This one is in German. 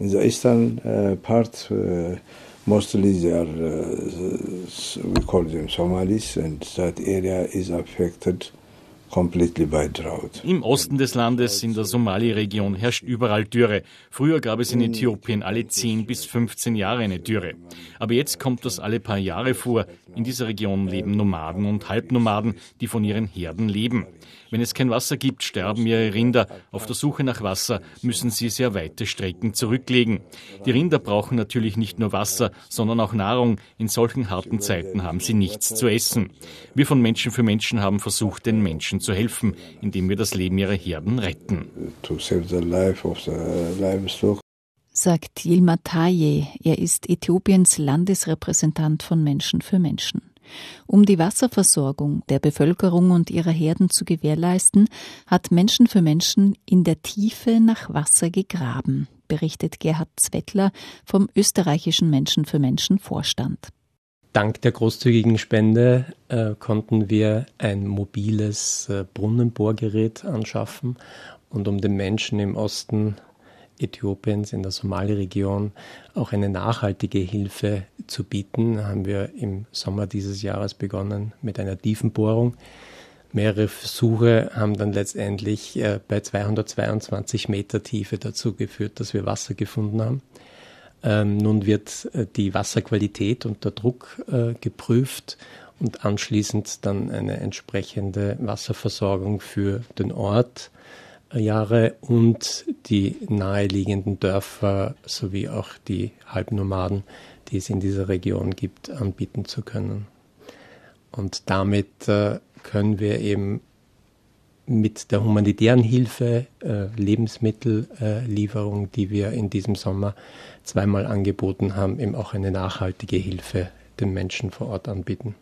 In the eastern uh, part, uh, mostly they are, uh, we call them Somalis, and that area is affected im Osten des Landes, in der Somali-Region, herrscht überall Dürre. Früher gab es in Äthiopien alle 10 bis 15 Jahre eine Dürre. Aber jetzt kommt das alle paar Jahre vor. In dieser Region leben Nomaden und Halbnomaden, die von ihren Herden leben. Wenn es kein Wasser gibt, sterben ihre Rinder. Auf der Suche nach Wasser müssen sie sehr weite Strecken zurücklegen. Die Rinder brauchen natürlich nicht nur Wasser, sondern auch Nahrung. In solchen harten Zeiten haben sie nichts zu essen. Wir von Menschen für Menschen haben versucht, den Menschen zu helfen, indem wir das Leben ihrer Herden retten. Sagt Yilma Taye. Er ist Äthiopiens Landesrepräsentant von Menschen für Menschen. Um die Wasserversorgung der Bevölkerung und ihrer Herden zu gewährleisten, hat Menschen für Menschen in der Tiefe nach Wasser gegraben, berichtet Gerhard Zwettler vom österreichischen Menschen für Menschen Vorstand. Dank der großzügigen Spende äh, konnten wir ein mobiles äh, Brunnenbohrgerät anschaffen und um den Menschen im Osten Äthiopiens, in der Somali-Region auch eine nachhaltige Hilfe zu bieten, haben wir im Sommer dieses Jahres begonnen mit einer Tiefenbohrung. Mehrere Versuche haben dann letztendlich äh, bei 222 Meter Tiefe dazu geführt, dass wir Wasser gefunden haben. Ähm, nun wird äh, die Wasserqualität und der Druck äh, geprüft und anschließend dann eine entsprechende Wasserversorgung für den Ort Jahre und die naheliegenden Dörfer sowie auch die Halbnomaden, die es in dieser Region gibt, anbieten zu können. Und damit äh, können wir eben mit der humanitären Hilfe, äh, Lebensmittellieferung, die wir in diesem Sommer zweimal angeboten haben, eben auch eine nachhaltige Hilfe den Menschen vor Ort anbieten.